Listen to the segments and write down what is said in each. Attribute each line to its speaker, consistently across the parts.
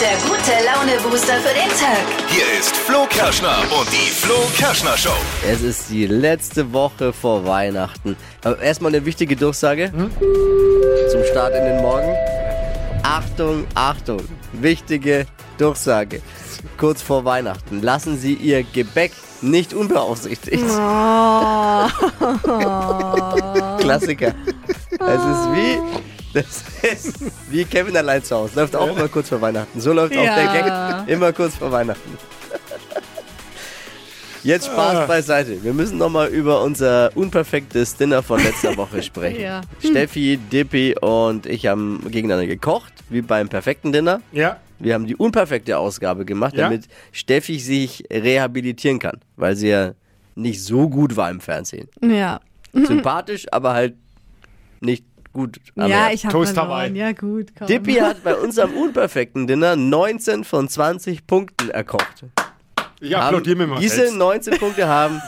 Speaker 1: der gute Laune-Booster für den Tag.
Speaker 2: Hier ist Flo Kerschner und die Flo Kerschner Show.
Speaker 3: Es ist die letzte Woche vor Weihnachten. Aber erstmal eine wichtige Durchsage zum Start in den Morgen. Achtung, Achtung, wichtige Durchsage. Kurz vor Weihnachten. Lassen Sie Ihr Gebäck nicht unbeaufsichtigt. Klassiker. Es ist wie, das ist wie Kevin allein zu Hause. Läuft auch immer kurz vor Weihnachten. So läuft auch
Speaker 4: Ja.
Speaker 3: der Gag immer kurz vor Weihnachten. Jetzt Spaß beiseite. Wir müssen nochmal über unser unperfektes Dinner von letzter Woche sprechen.
Speaker 4: Ja.
Speaker 3: Steffi, Dippy und ich haben gegeneinander gekocht, wie beim perfekten Dinner.
Speaker 5: Ja.
Speaker 3: Wir haben die unperfekte Ausgabe gemacht,
Speaker 5: Ja.
Speaker 3: damit Steffi sich rehabilitieren kann, weil sie ja nicht so gut war im Fernsehen.
Speaker 4: Ja.
Speaker 3: Sympathisch, aber halt nicht gut am
Speaker 4: ja, ich habe
Speaker 5: Toast
Speaker 4: verloren. Ja, gut. Komm.
Speaker 3: Dippy hat bei unserem unperfekten Dinner 19 von 20 Punkten erkocht.
Speaker 5: Ich applaudiere mir mal
Speaker 3: Diese
Speaker 5: selbst.
Speaker 3: 19 Punkte haben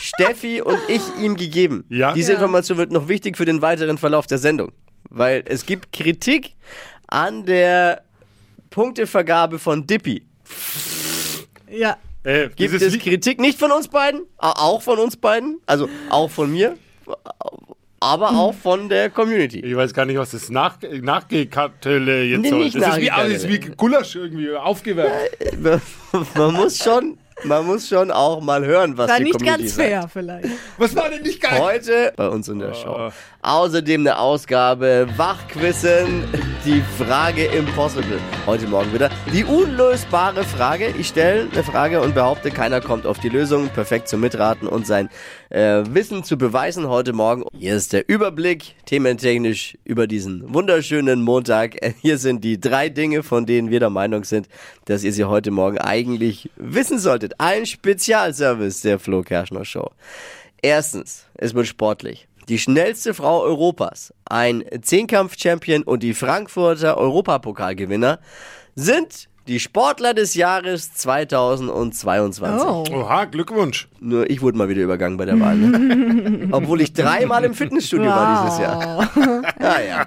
Speaker 3: Steffi und ich ihm gegeben.
Speaker 5: Ja.
Speaker 3: Diese
Speaker 4: Ja.
Speaker 3: Information wird noch wichtig für den weiteren Verlauf der Sendung. Weil es gibt Kritik an der Punktevergabe von Dippy.
Speaker 4: Ja.
Speaker 5: Äh,
Speaker 3: Gibt es Kritik nicht von uns beiden, auch von uns beiden, also auch von mir, aber auch von der Community.
Speaker 5: Ich weiß gar nicht, was das nach, Nachgekattele jetzt
Speaker 3: Nee,
Speaker 5: soll.
Speaker 3: nicht
Speaker 5: das ist wie, ist wie Gulasch irgendwie aufgewärmt.
Speaker 3: Man muss schon, man muss schon auch mal hören, was
Speaker 4: War
Speaker 3: die
Speaker 4: nicht
Speaker 3: Community
Speaker 4: ganz
Speaker 3: sagt.
Speaker 4: fair vielleicht.
Speaker 5: Was war denn nicht geil?
Speaker 3: Heute bei uns in der Show. Außerdem eine Ausgabe Wachquissen, die Frage Impossible. Heute Morgen wieder. Die unlösbare Frage. Ich stelle eine Frage und behaupte, keiner kommt auf die Lösung. Perfekt zum Mitraten und sein äh, Wissen zu beweisen heute Morgen. Hier ist der Überblick, thementechnisch über diesen wunderschönen Montag. Hier sind die drei Dinge, von denen wir der Meinung sind, dass ihr sie heute Morgen eigentlich wissen solltet. Ein Spezialservice der Flo Kerschner Show. Erstens, es wird sportlich. Die schnellste Frau Europas, ein Zehnkampf-Champion und die Frankfurter Europapokalgewinner sind die Sportler des Jahres 2022.
Speaker 4: Oh.
Speaker 5: Oha, Glückwunsch.
Speaker 3: Nur ich wurde mal wieder übergangen bei der Wahl. Ne? Obwohl ich dreimal im Fitnessstudio war dieses Jahr. Ah, ja.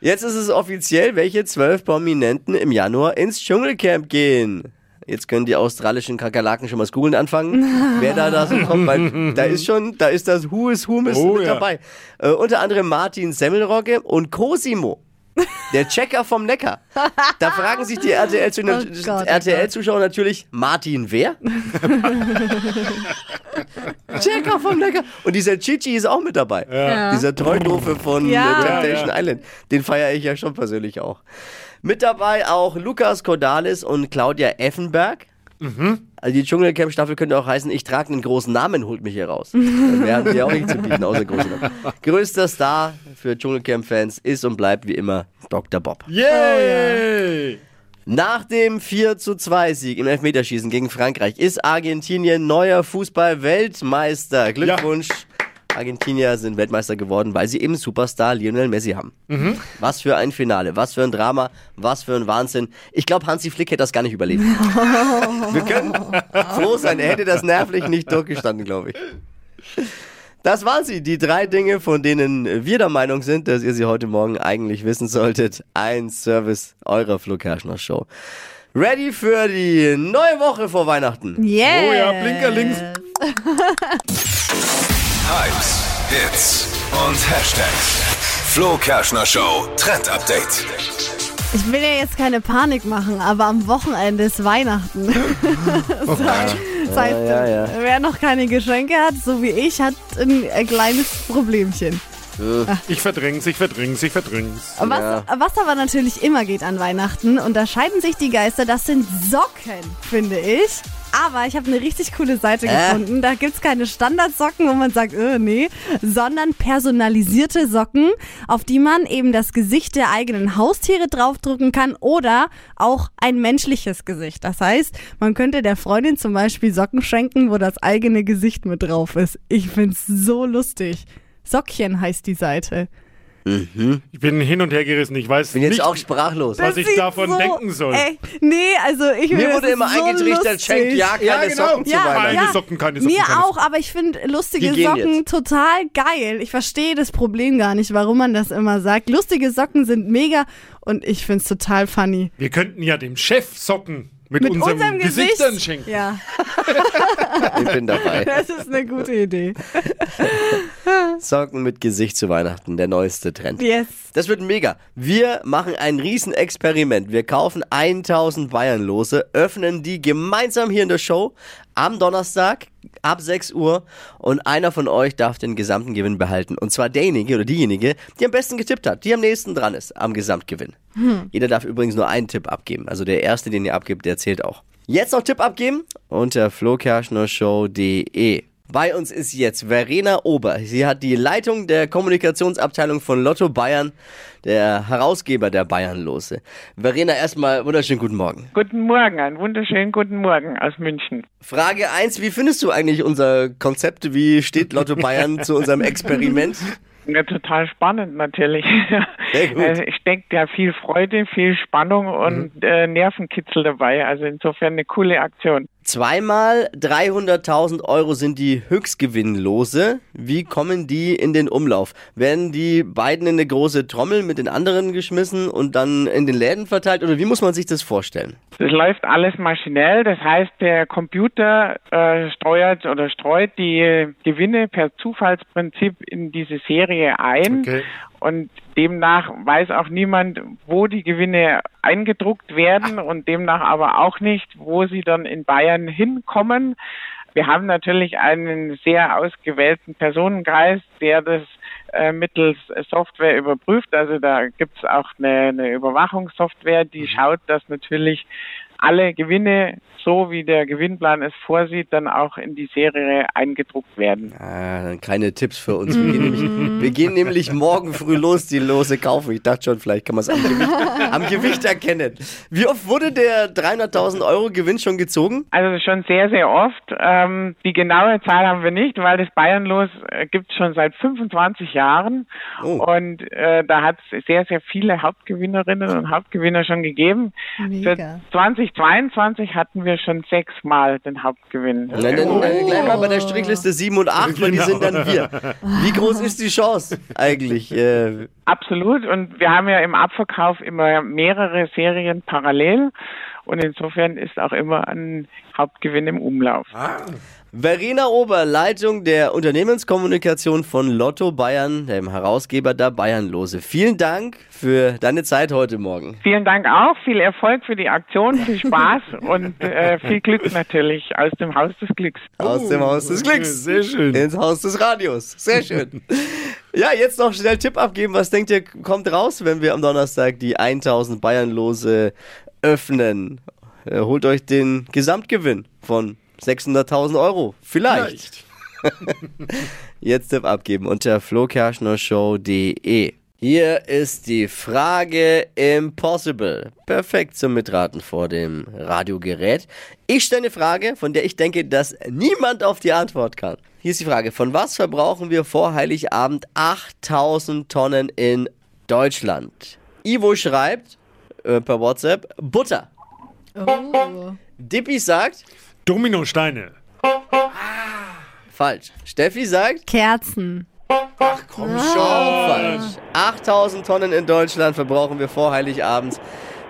Speaker 3: Jetzt ist es offiziell, welche zwölf Prominenten im Januar ins Dschungelcamp gehen. Jetzt können die australischen Kakerlaken schon mal das Googeln anfangen, wer da, da so kommt, weil da ist schon, da ist das Who is Who mit
Speaker 5: Oh,
Speaker 3: mit
Speaker 5: ja.
Speaker 3: dabei. Äh, unter anderem Martin Semmelrogge und Cosimo. Der Checker vom Neckar. Da fragen sich die
Speaker 4: Oh Gott, oh
Speaker 3: RTL-Zuschauer natürlich, Martin wer? Checker vom Neckar. Und dieser Chichi ist auch mit dabei.
Speaker 4: Ja.
Speaker 3: Dieser Treudofe von
Speaker 4: Ja.
Speaker 3: Temptation
Speaker 5: Ja, ja.
Speaker 3: Island. Den feiere ich ja schon persönlich auch. Mit dabei auch Lukas Cordalis und Claudia Effenberg. Also die Dschungelcamp-Staffel könnte auch heißen, ich trage einen großen Namen, holt mich hier raus. Wir haben hier auch nichts zu bieten, außer großen Namen. Größter Star für Dschungelcamp-Fans ist und bleibt wie immer Dr. Bob.
Speaker 5: Yay!
Speaker 3: Nach dem 4 zu 2 Sieg im Elfmeterschießen gegen Frankreich ist Argentinien neuer Fußball-Weltmeister. Glückwunsch. Argentinier sind Weltmeister geworden, weil sie eben Superstar Lionel Messi haben. Was für ein Finale, was für ein Drama, was für ein Wahnsinn. Ich glaube, Hansi Flick hätte das gar nicht überlebt. Wir können froh sein, er hätte das nervlich nicht durchgestanden, glaube ich. Das waren sie, die drei Dinge, von denen wir der Meinung sind, dass ihr sie heute Morgen eigentlich wissen solltet. Ein Service eurer Flo Kerschner Show. Ready für die neue Woche vor Weihnachten.
Speaker 4: Yeah.
Speaker 5: Oh ja, Blinker links.
Speaker 2: Hypes, Hits und Hashtags. Flo Kerschner Show Trend Update.
Speaker 4: Ich will ja jetzt keine Panik machen, aber am Wochenende ist Weihnachten. das heißt, das heißt
Speaker 3: Ja, ja, ja.
Speaker 4: wer noch keine Geschenke hat, so wie ich, hat ein, ein kleines Problemchen.
Speaker 5: Ich verdräng's, ich verdräng's, ich verdräng's.
Speaker 4: Was,
Speaker 3: Ja.
Speaker 4: was aber natürlich immer geht an Weihnachten, unterscheiden sich die Geister, das sind Socken, finde ich. Aber ich habe eine richtig coole Seite
Speaker 3: Äh?
Speaker 4: gefunden. Da gibt's keine Standardsocken, wo man sagt, äh, nee, sondern personalisierte Socken, auf die man eben das Gesicht der eigenen Haustiere draufdrucken kann oder auch ein menschliches Gesicht. Das heißt, man könnte der Freundin zum Beispiel Socken schenken, wo das eigene Gesicht mit drauf ist. Ich find's so lustig. Sockchen heißt die Seite.
Speaker 5: Ich bin hin und her gerissen. Ich weiß
Speaker 3: Bin jetzt
Speaker 5: nicht,
Speaker 3: auch sprachlos.
Speaker 5: was ich davon denken soll.
Speaker 4: Ey, nee, also ich
Speaker 3: Mir wurde immer
Speaker 4: so
Speaker 3: eingetrichtert, schenkt ja keine
Speaker 5: Ja, genau.
Speaker 3: Socken zu
Speaker 4: Ja,
Speaker 3: Weihnachten.
Speaker 5: Keine
Speaker 4: ja.
Speaker 5: Socken, keine Socken.
Speaker 4: Mir
Speaker 5: keine
Speaker 4: auch, aber ich finde lustige Socken
Speaker 3: jetzt.
Speaker 4: total geil. Ich verstehe das Problem gar nicht, warum man das immer sagt. Lustige Socken sind mega und ich finde es total funny.
Speaker 5: Wir könnten ja dem Chef Socken mit,
Speaker 4: Mit
Speaker 5: unserem,
Speaker 4: unserem
Speaker 5: Gesicht schenken.
Speaker 4: Ja,
Speaker 3: Ich bin dabei.
Speaker 4: das ist eine gute Idee.
Speaker 3: Socken mit Gesicht zu Weihnachten, der neueste Trend.
Speaker 4: Yes.
Speaker 3: Das wird mega. Wir machen ein Riesenexperiment. Wir kaufen 1000 Bayern-Lose, öffnen die gemeinsam hier in der Show am Donnerstag ab 6 Uhr und einer von euch darf den gesamten Gewinn behalten. Und zwar derjenige oder diejenige, die am besten getippt hat, die am nächsten dran ist am Gesamtgewinn. Jeder darf übrigens nur einen Tipp abgeben. Also der erste, den ihr abgibt, der zählt auch. Jetzt noch Tipp abgeben unter flokerschnershow.de. Bei uns ist jetzt Verena Ober. Sie hat die Leitung der Kommunikationsabteilung von Lotto Bayern, der Herausgeber der Bayernlose. Verena, erstmal wunderschönen guten Morgen.
Speaker 6: Guten Morgen, einen wunderschönen guten Morgen aus München.
Speaker 3: Frage 1, wie findest du eigentlich unser Konzept? Wie steht Lotto Bayern zu unserem Experiment?
Speaker 6: Ja, total spannend natürlich.
Speaker 3: Sehr gut.
Speaker 6: Äh, steckt ja viel Freude, viel Spannung und äh, Nervenkitzel dabei. Also insofern eine coole Aktion.
Speaker 3: Zweimal 300.000 Euro sind die Höchstgewinnlose. Wie kommen die in den Umlauf? Werden die beiden in eine große Trommel mit den anderen geschmissen und dann in den Läden verteilt? Oder wie muss man sich das vorstellen?
Speaker 6: Das läuft alles maschinell. Das heißt, der Computer äh, steuert oder streut die Gewinne per Zufallsprinzip in diese Serie ein.
Speaker 5: Okay.
Speaker 6: Und demnach weiß auch niemand, wo die Gewinne eingedruckt werden und demnach aber auch nicht, wo sie dann in Bayern hinkommen. Wir haben natürlich einen sehr ausgewählten Personenkreis, der das äh, mittels Software überprüft. Also da gibt's auch eine, eine Überwachungssoftware, die schaut, dass natürlich alle Gewinne, so wie der Gewinnplan es vorsieht, dann auch in die Serie eingedruckt werden.
Speaker 3: Ah, keine Tipps für uns. Wir gehen, nämlich, wir gehen nämlich morgen früh los, die Lose kaufen. Ich dachte schon, vielleicht kann man es am Gewicht, am Gewicht erkennen. Wie oft wurde der 300.000 Euro Gewinn schon gezogen?
Speaker 6: Also schon sehr, sehr oft. Ähm, die genaue Zahl haben wir nicht, weil das Bayernlos äh, gibt es schon seit 25 Jahren.
Speaker 3: Oh.
Speaker 6: Und äh, da hat es sehr, sehr viele Hauptgewinnerinnen und Hauptgewinner schon gegeben.
Speaker 4: Mega.
Speaker 6: Für 2022 hatten wir schon sechsmal den Hauptgewinn.
Speaker 3: Nein, dann, dann gleich mal bei der Strichliste 7 und 8, weil die sind dann wir. Wie groß ist die Chance eigentlich? Äh,
Speaker 6: Absolut. Und wir haben ja im Abverkauf immer mehrere Serien parallel. Und insofern ist auch immer ein Hauptgewinn im Umlauf.
Speaker 3: Verena Ober, Leitung der Unternehmenskommunikation von Lotto Bayern, dem Herausgeber der Bayernlose. Vielen Dank für deine Zeit heute Morgen.
Speaker 6: Vielen Dank auch, viel Erfolg für die Aktion, viel Spaß und äh, viel Glück natürlich aus dem Haus des Glücks.
Speaker 3: Aus dem Haus des Glücks.
Speaker 5: Sehr schön.
Speaker 3: Ins Haus des Radios. Sehr schön. ja, jetzt noch schnell Tipp abgeben. Was denkt ihr, kommt raus, wenn wir am Donnerstag die 1000 Bayernlose öffnen? Äh, holt euch den Gesamtgewinn von 600.000 Euro. Vielleicht. Jetzt Tipp abgeben unter flokerschnershow.de. Hier ist die Frage Impossible. Perfekt zum Mitraten vor dem Radiogerät. Ich stelle eine Frage, von der ich denke, dass niemand auf die Antwort kann. Hier ist die Frage, von was verbrauchen wir vor Heiligabend 8000 Tonnen in Deutschland? Ivo schreibt äh, per WhatsApp Butter.
Speaker 4: Oh.
Speaker 3: Dippi sagt
Speaker 5: Dominosteine.
Speaker 3: falsch. Steffi sagt
Speaker 4: Kerzen.
Speaker 3: Komm schon. Falsch. 8000 Tonnen in Deutschland verbrauchen wir vor Heiligabend.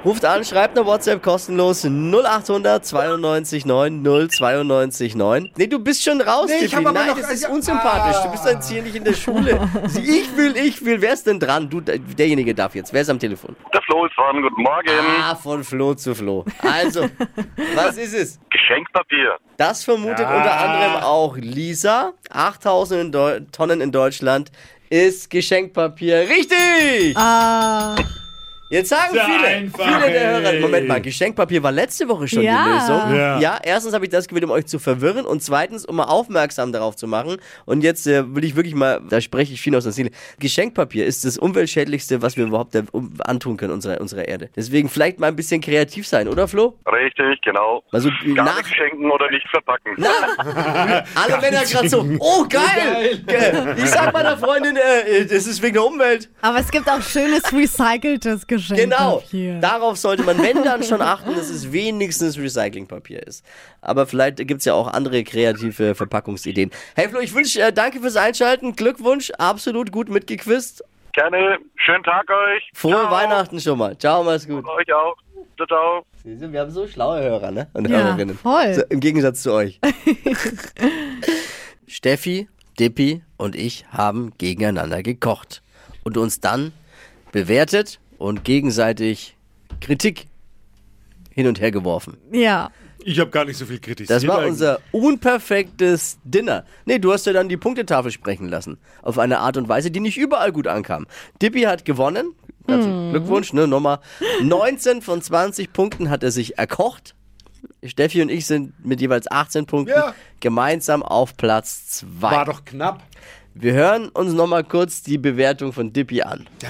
Speaker 3: Ruft an, schreibt eine WhatsApp kostenlos 0800 92 9 092 9. Nee, du bist schon raus,
Speaker 5: Nee, ich
Speaker 3: Tippi.
Speaker 5: hab aber
Speaker 3: Nein,
Speaker 5: noch-
Speaker 3: das ist
Speaker 5: ja,
Speaker 3: unsympathisch.
Speaker 5: ah.
Speaker 3: Du bist jetzt hier nicht in der Schule. Ich will, ich will. Wer ist denn dran? Du, derjenige darf jetzt. Wer ist am Telefon?
Speaker 7: Der Flo ist dran, guten Morgen.
Speaker 3: Ah, von Flo zu Flo. Also, was ist es?
Speaker 7: Geschenkpapier.
Speaker 3: Das vermutet unter anderem auch Lisa. 8000 in Tonnen in Deutschland ist Geschenkpapier. Richtig!
Speaker 4: Ah,
Speaker 3: Jetzt sagen
Speaker 5: Sehr
Speaker 3: viele,
Speaker 5: einfach,
Speaker 3: viele der. Hörer, Moment mal, Geschenkpapier war letzte Woche schon
Speaker 4: Ja.
Speaker 3: die Lösung.
Speaker 5: Ja.
Speaker 3: ja, erstens habe ich das gewählt, um euch zu verwirren und zweitens, um mal aufmerksam darauf zu machen. Und jetzt äh, will ich wirklich mal, da spreche ich viel aus der Seele. Geschenkpapier ist das umweltschädlichste, was wir überhaupt der, um, antun können unserer, unserer Erde. Deswegen vielleicht mal ein bisschen kreativ sein, oder Flo?
Speaker 7: Richtig, genau.
Speaker 3: Also
Speaker 7: Gar
Speaker 3: nach,
Speaker 7: nichts schenken oder nicht verpacken.
Speaker 3: alle Männer gerade so, oh geil! Ge- Ich sag meiner Freundin, äh, das ist wegen der Umwelt.
Speaker 4: Aber es gibt auch schönes recyceltes Geschenk.
Speaker 3: Genau, darauf sollte man, wenn dann schon achten, dass es wenigstens Recyclingpapier ist. Aber vielleicht gibt es ja auch andere kreative Verpackungsideen. Hey Flo, ich wünsche, äh, danke fürs Einschalten, Glückwunsch, absolut gut mitgequizt.
Speaker 7: Gerne. Schönen Tag euch.
Speaker 3: Frohe
Speaker 7: Ciao.
Speaker 3: Weihnachten schon mal. Ciao, mach's gut.
Speaker 7: Euch auch. Ciao, ciao.
Speaker 3: Wir haben so schlaue Hörer, ne? Und
Speaker 4: Ja,
Speaker 3: Hörerinnen.
Speaker 4: voll.
Speaker 3: So, Im Gegensatz zu euch. Steffi, Dippi und ich haben gegeneinander gekocht und uns dann bewertet und gegenseitig Kritik hin und her geworfen.
Speaker 4: Ja.
Speaker 5: Ich habe gar nicht so viel kritisiert.
Speaker 3: Das war
Speaker 5: eigentlich.
Speaker 3: unser unperfektes Dinner. Nee, du hast ja dann die Punktetafel sprechen lassen. Auf eine Art und Weise, die nicht überall gut ankam. Dippy hat gewonnen. Herzlichen Glückwunsch, ne? Nummer 19 von 20 Punkten hat er sich erkocht. Steffi und ich sind mit jeweils 18 Punkten
Speaker 5: Ja.
Speaker 3: gemeinsam auf Platz 2.
Speaker 5: War doch knapp.
Speaker 3: Wir hören uns nochmal kurz die Bewertung von Dippy an.
Speaker 5: Ja,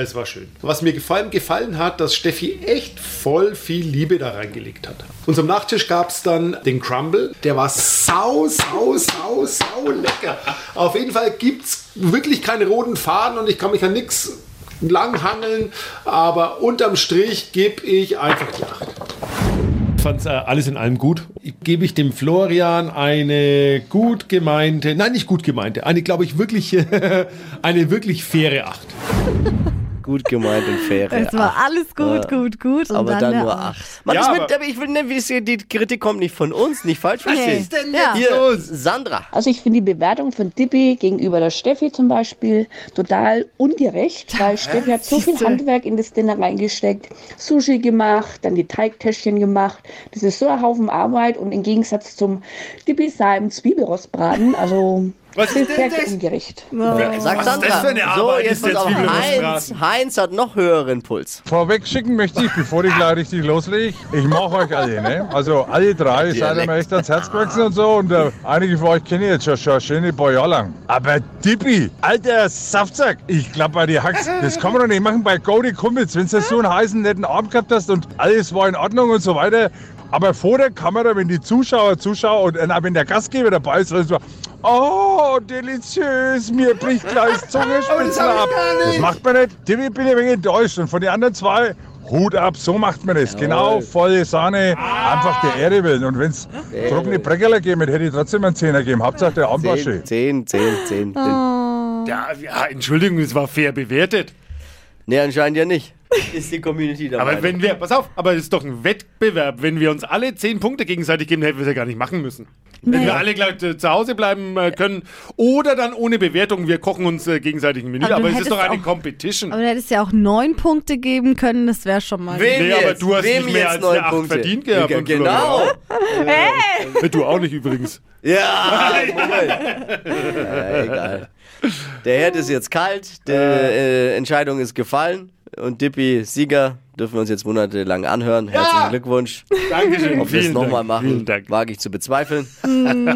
Speaker 5: es war schön.
Speaker 8: Was mir vor allem gefallen hat, dass Steffi echt voll viel Liebe da reingelegt hat. Unserem Nachtisch gab es dann den Crumble. Der war sau, sau, sau, sau lecker. Auf jeden Fall gibt es wirklich keine roten Faden und ich kann mich an nichts langhangeln. Aber unterm Strich gebe ich einfach die 8.
Speaker 5: fand äh, alles in allem gut. Gebe ich dem Florian eine gut gemeinte, nein, nicht gut gemeinte, eine, glaube ich, wirklich, eine wirklich faire Acht.
Speaker 3: Gut gemeint und fair.
Speaker 4: Es war alles gut, gut, gut. Und
Speaker 3: aber dann,
Speaker 4: der
Speaker 3: nur
Speaker 4: Acht.
Speaker 3: 8. Mach
Speaker 5: Ja,
Speaker 3: mit,
Speaker 5: aber-
Speaker 3: ich will nicht, wie es hier- die Kritik kommt nicht von uns, nicht falsch verstehen.
Speaker 5: denn
Speaker 4: Ja.
Speaker 3: Hier, Sandra.
Speaker 9: Also ich finde die Bewertung von Dippy gegenüber der Steffi zum Beispiel total ungerecht, weil Steffi hat so viel. Handwerk in das Dinner reingesteckt, Sushi gemacht, dann die Teigtäschchen gemacht. Das ist so ein Haufen Arbeit und im Gegensatz zum Dippy sah im Zwiebelrostbraten, also
Speaker 5: Was ist denn das?
Speaker 9: ungerecht.
Speaker 3: Sag
Speaker 5: Was ist
Speaker 3: Sandra.
Speaker 5: das für eine
Speaker 3: so,
Speaker 5: Arbeit,
Speaker 3: jetzt
Speaker 5: ist. Zwiebelrostbraten?
Speaker 3: Heinz, Heinz hat noch höheren Puls.
Speaker 10: Vorweg schicken möchte ich, bevor ich gleich richtig loslege, ich mag euch alle, ne? Also alle drei seid ihr mir echt ans Herz gewachsen und so und äh, einige von euch kenne ich jetzt schon, schon ein schöne paar Jahre lang. Aber Dippi, alter Saftsack, ich glaub bei dir Hacks, das kann man doch nicht machen bei Goldie Kumpels, wenn du so einen heißen, netten Abend gehabt hast und alles war in Ordnung und so weiter. Aber vor der Kamera, wenn die Zuschauer, Zuschauer und äh, wenn der Gastgeber dabei ist, dann so, oh, deliziös, mir bricht gleich Zungenspitzen ab. Das macht man nicht. Dippi bin ich ein wenig enttäuscht und von den anderen zwei, Hut ab, so macht man das. Genau, volle Sahne, einfach der Ehre willen. Und wenn es trockene Breckerler gegeben hätte, hätte ich trotzdem einen Zehner gegeben. Hauptsache der Abend war schön.
Speaker 3: 10, 10, 10, 10.
Speaker 5: Ja, ja, Entschuldigung, es war fair bewertet.
Speaker 3: Nee, anscheinend ja nicht. Ist die Community dabei.
Speaker 5: Aber wenn wir, pass auf, aber es ist doch ein Wettbewerb. Wenn wir uns alle zehn Punkte gegenseitig geben, hätten wir es ja gar nicht machen müssen. Wenn wir alle gleich äh, zu Hause bleiben äh, können oder dann ohne Bewertung, wir kochen uns äh, gegenseitig ein Menü.
Speaker 4: Aber
Speaker 5: Aber, es ist doch eine
Speaker 4: auch-
Speaker 5: Competition.
Speaker 4: Aber du hättest ja auch neun Punkte geben können, das wäre schon mal.
Speaker 3: Wem
Speaker 5: Nee, aber
Speaker 3: jetzt?
Speaker 5: du hast
Speaker 3: Wem
Speaker 5: nicht mehr
Speaker 3: jetzt
Speaker 5: als
Speaker 3: neun
Speaker 5: eine Acht
Speaker 3: Punkte?
Speaker 5: verdient gehabt,
Speaker 3: Ja, genau.
Speaker 5: Äh, Du auch nicht übrigens.
Speaker 3: Ja, ja, egal. Der Herd ist jetzt kalt, die äh, Entscheidung ist gefallen und Dippy, Sieger, dürfen wir uns jetzt monatelang anhören. Herzlichen Glückwunsch.
Speaker 5: Dankeschön.
Speaker 3: Ob wir es nochmal machen, wage ich zu bezweifeln.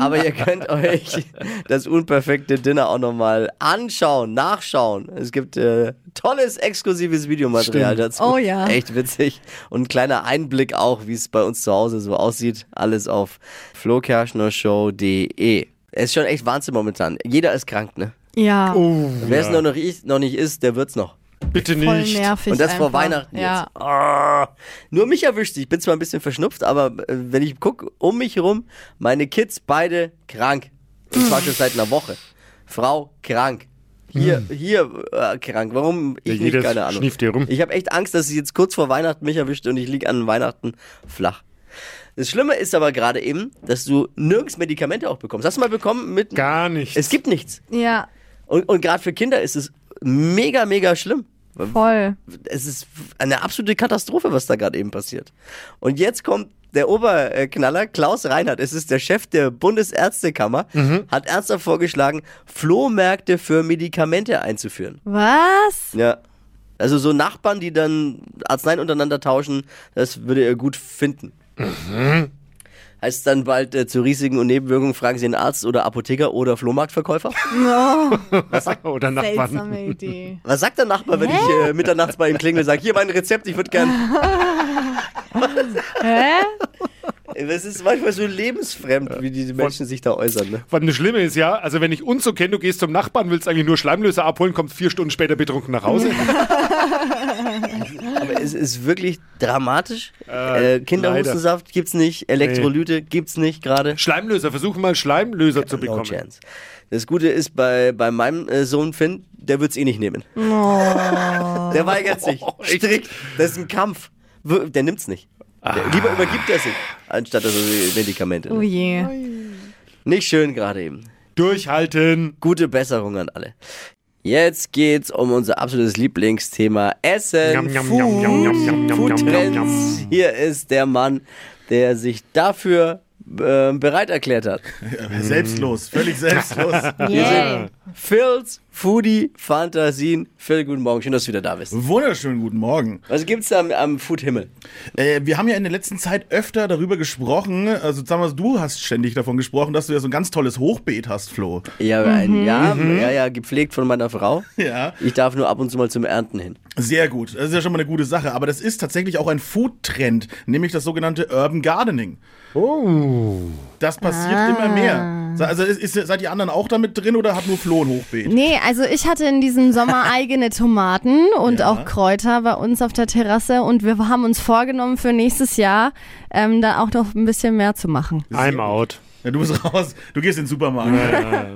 Speaker 3: Aber ihr könnt euch das unperfekte Dinner auch nochmal anschauen, nachschauen. Es gibt äh, tolles, exklusives Videomaterial
Speaker 5: Stimmt.
Speaker 3: dazu.
Speaker 4: Oh ja.
Speaker 3: Echt witzig. Und ein kleiner Einblick auch, wie es bei uns zu Hause so aussieht. Alles auf flokerschnershow.de. Es ist schon echt Wahnsinn momentan. Jeder ist krank, ne?
Speaker 4: Ja,
Speaker 5: Oh,
Speaker 3: Wer es
Speaker 5: ja.
Speaker 3: noch, noch, noch nicht ist, der wird's noch.
Speaker 5: Bitte
Speaker 4: voll
Speaker 5: nicht.
Speaker 4: nervig.
Speaker 3: Und das vor
Speaker 4: einfach.
Speaker 3: Weihnachten
Speaker 4: Ja.
Speaker 3: jetzt. Ah, nur mich erwischt. Ich bin zwar ein bisschen verschnupft, aber äh, wenn ich gucke um mich herum, meine Kids beide krank. Und zwar schon seit einer Woche. Frau krank. Hier, hier äh, krank. Warum? Ich
Speaker 5: Ja,
Speaker 3: nicht, keine Ahnung.
Speaker 5: schnieft hier rum.
Speaker 3: Ich habe echt Angst, dass es jetzt kurz vor Weihnachten mich erwischt und ich liege an Weihnachten flach. Das Schlimme ist aber gerade eben, dass du nirgends Medikamente auch bekommst. Hast du mal bekommen mit.
Speaker 5: Gar nichts.
Speaker 3: Es gibt nichts.
Speaker 4: Ja,
Speaker 3: Und, und gerade für Kinder ist es mega, mega schlimm.
Speaker 4: voll.
Speaker 3: Es ist eine absolute Katastrophe, was da gerade eben passiert. Und jetzt kommt der Oberknaller, Klaus Reinhardt, es ist der Chef der Bundesärztekammer, hat ernsthaft vorgeschlagen, Flohmärkte für Medikamente einzuführen.
Speaker 4: Was?
Speaker 3: Ja. Also so Nachbarn, die dann Arzneien untereinander tauschen, das würde er gut finden. Heißt dann bald äh, zu Risiken und Nebenwirkungen fragen Sie einen Arzt oder Apotheker oder Flohmarktverkäufer?
Speaker 5: Oder Nachbarn.
Speaker 4: Seltsame Idee.
Speaker 3: Was sagt der Nachbar, wenn ich äh, mitternachts bei ihm klingel und sage, hier mein Rezept, ich würde gern.
Speaker 4: Hä?
Speaker 3: Es ist manchmal so lebensfremd, wie diese Menschen sich da äußern. Ne?
Speaker 5: Was das Schlimme ist ja, also wenn ich uns so kenne, du gehst zum Nachbarn, willst eigentlich nur Schleimlöser abholen, kommst vier Stunden später betrunken nach Hause.
Speaker 3: Aber es ist wirklich dramatisch. Äh, Kinderhustensaft gibt's nicht, Elektrolyte gibt's nicht gerade.
Speaker 5: Schleimlöser, versuch mal Schleimlöser zu
Speaker 3: No
Speaker 5: bekommen.
Speaker 3: chance. Das Gute ist bei, bei meinem äh, Sohn Finn, der wird's eh nicht nehmen. Der weigert sich. Strikt. Das ist ein Kampf. Der nimmt's nicht. Der, lieber übergibt er sich, anstatt dass er Medikamente
Speaker 4: Oh
Speaker 3: nimmt.
Speaker 4: je.
Speaker 3: Nicht schön gerade eben.
Speaker 5: Durchhalten.
Speaker 3: Gute Besserung an alle. Jetzt geht's um unser absolutes Lieblingsthema Essen, Food. Hier ist der Mann, der sich dafür äh, bereit erklärt hat.
Speaker 11: Selbstlos, völlig selbstlos.
Speaker 4: Yeah.
Speaker 3: Phil's Foodie Fantasien. Phil, guten Morgen, schön, dass du wieder da bist.
Speaker 11: Wunderschönen guten Morgen.
Speaker 3: Was gibt's da am, am Food-Himmel?
Speaker 11: Äh, wir haben ja in der letzten Zeit öfter darüber gesprochen, also wir, du hast ständig davon gesprochen, dass du ja so ein ganz tolles Hochbeet hast, Flo.
Speaker 3: Ja, ein, ja, ja, ja, gepflegt von meiner Frau.
Speaker 11: Ja.
Speaker 3: Ich darf nur ab und zu mal zum Ernten hin.
Speaker 11: Sehr gut, das ist ja schon mal eine gute Sache, aber das ist tatsächlich auch ein Food-Trend, nämlich das sogenannte Urban Gardening. Oh. Das passiert immer mehr. Also ist, ist, seid ihr anderen auch damit drin oder hat nur Flo ein Hochbeet?
Speaker 4: Nee, also ich hatte in diesem Sommer eigene Tomaten und
Speaker 11: Ja.
Speaker 4: auch Kräuter bei uns auf der Terrasse und wir haben uns vorgenommen für nächstes Jahr ähm, da auch noch ein bisschen mehr zu machen.
Speaker 5: I'm out.
Speaker 11: Ja, du bist raus, du gehst in den Supermarkt.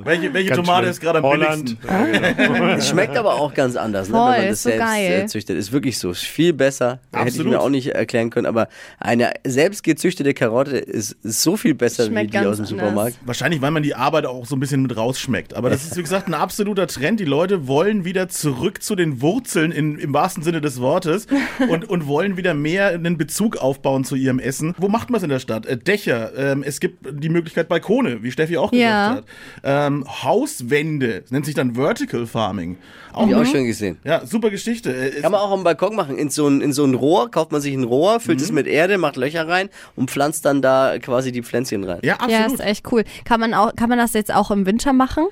Speaker 11: Welche, welche
Speaker 5: Ganz
Speaker 11: Tomate
Speaker 5: schlimm.
Speaker 11: ist gerade am
Speaker 5: Holland.
Speaker 11: billigsten?
Speaker 3: Es schmeckt aber auch ganz anders, ne,
Speaker 4: Voll,
Speaker 3: wenn man das
Speaker 4: ist so
Speaker 3: selbst
Speaker 4: geil.
Speaker 3: äh, züchtet. Ist wirklich so. Ist viel besser. Hätte ich
Speaker 11: Absolut.
Speaker 3: mir auch nicht erklären können. Aber eine selbst gezüchtete Karotte ist, ist so viel besser wie die aus dem
Speaker 4: anders.
Speaker 3: Supermarkt.
Speaker 11: Wahrscheinlich, weil man die Arbeit auch so ein bisschen mit rausschmeckt. Aber das ist, wie gesagt, ein absoluter Trend. Die Leute wollen wieder zurück zu den Wurzeln in, im wahrsten Sinne des Wortes und, und wollen wieder mehr einen Bezug aufbauen zu ihrem Essen. Wo macht man es in der Stadt? Äh, Dächer. Ähm, es gibt die Möglichkeit Balkone, wie Steffi auch gesagt
Speaker 4: Ja.
Speaker 11: hat. Ähm, Hauswände. Das nennt sich dann Vertical Farming. Auch,
Speaker 3: Hab ich auch schon gesehen.
Speaker 11: ja, super Geschichte. Äh,
Speaker 3: Kann man auch am Balkon machen. In so ein, in so ein Rohr kauft man sich ein Rohr, füllt
Speaker 11: Mhm.
Speaker 3: es mit Erde, macht Löcher rein und pflanzt dann da quasi die Pflänzchen rein.
Speaker 11: ja,
Speaker 4: Ja,
Speaker 11: absolut.
Speaker 4: ist echt cool. Kann man, auch, kann man das jetzt auch im Winter machen?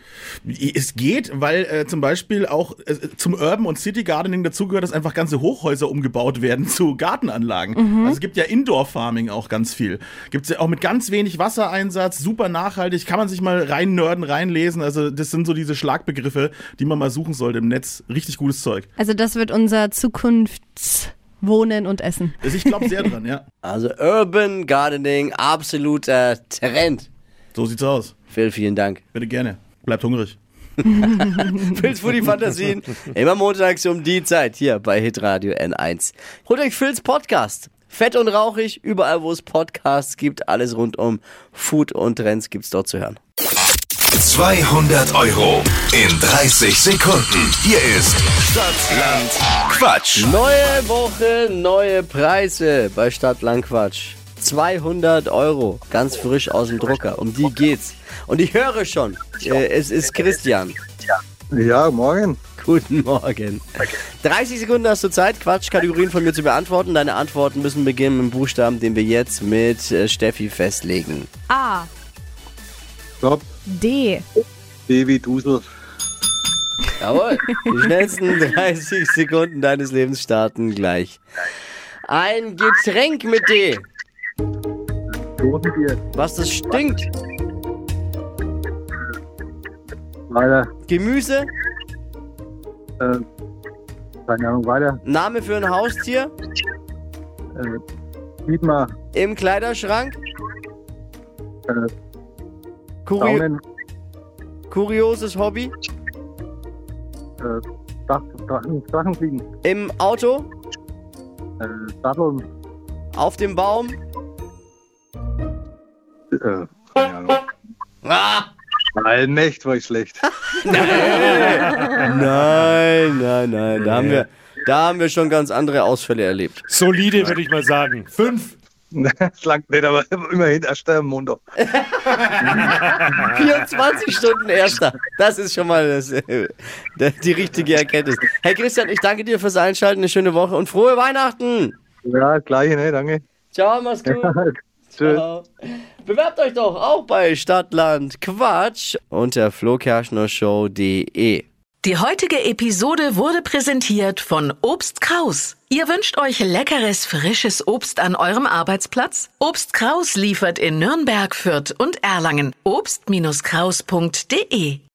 Speaker 11: Es geht, weil äh, zum Beispiel auch äh, zum Urban und City Gardening dazugehört, dass einfach ganze Hochhäuser umgebaut werden zu Gartenanlagen. Also es gibt ja Indoor Farming auch ganz viel. Gibt es ja auch mit ganz wenig Wassereinsatz, super nachhaltig, kann man sich mal rein nörden, reinlesen. Also das sind so diese Schlagbegriffe, die man mal suchen sollte im Netz. Richtig gutes Zeug.
Speaker 4: Also das wird unser Zukunftswohnen und Essen.
Speaker 11: Also ich glaube sehr dran, ja.
Speaker 3: Also Urban Gardening, absoluter Trend.
Speaker 11: So sieht's aus.
Speaker 3: Phil, vielen Dank.
Speaker 11: Bitte gerne. Bleibt hungrig.
Speaker 3: Phil's Foodie Fantasien. Immer montags um die Zeit hier bei Hitradio N1. Holt euch Phil's Podcast. Fett und rauchig, überall wo es Podcasts gibt, alles rund um Food und Trends gibt's dort zu hören.
Speaker 2: 200 Euro in 30 Sekunden. Hier ist Stadtland Quatsch.
Speaker 3: Neue Woche, neue Preise bei Stadtland Quatsch. 200 Euro, ganz frisch aus dem Drucker. Um die geht's. Und ich höre schon, äh, es ist Christian.
Speaker 10: Ja, morgen.
Speaker 3: Guten Morgen. 30 Sekunden hast du Zeit, Quatschkategorien von mir zu beantworten. Deine Antworten müssen beginnen mit dem Buchstaben, den wir jetzt mit äh, Steffi festlegen.
Speaker 4: A.
Speaker 10: Stopp.
Speaker 4: D.
Speaker 10: Baby Dusel.
Speaker 3: Jawohl. Die schnellsten 30 Sekunden deines Lebens starten gleich. Ein Getränk mit D.
Speaker 10: Dosenbier.
Speaker 3: Was das stinkt.
Speaker 10: Weiter.
Speaker 3: Gemüse.
Speaker 10: Äh, keine Ahnung, weiter.
Speaker 3: Name für ein Haustier.
Speaker 10: Äh, Dietmar.
Speaker 3: Im Kleiderschrank.
Speaker 10: Äh,
Speaker 3: Kurio
Speaker 10: Daumen.
Speaker 3: kurioses Hobby.
Speaker 10: Äh, Dach, Drachen, Drachen fliegen.
Speaker 3: Im Auto.
Speaker 10: Äh, Satteln.
Speaker 3: Auf dem Baum.
Speaker 10: Äh, keine Ahnung.
Speaker 3: Ah!
Speaker 10: Allmächt war ich schlecht.
Speaker 3: Nein, nein, nein. Da haben wir, da haben wir schon ganz andere Ausfälle erlebt.
Speaker 5: Solide, würde ich mal sagen. Fünf.
Speaker 12: Das langt nicht, aber immerhin erst am Montag.
Speaker 3: 24 Stunden Erster. Das ist schon mal das, äh, die richtige Erkenntnis. Herr Christian, ich danke dir fürs Einschalten. Eine schöne Woche und frohe Weihnachten.
Speaker 12: Ja, gleich, ne, danke.
Speaker 3: Ciao, mach's gut.
Speaker 12: Tschüss.
Speaker 3: Bewerbt euch doch auch bei Stadtland Quatsch unter flokerschnershow.de.
Speaker 13: Die heutige Episode wurde präsentiert von Obst Kraus. Ihr wünscht euch leckeres, frisches Obst an eurem Arbeitsplatz? Obst Kraus liefert in Nürnberg, Fürth und Erlangen. Obst-Kraus.de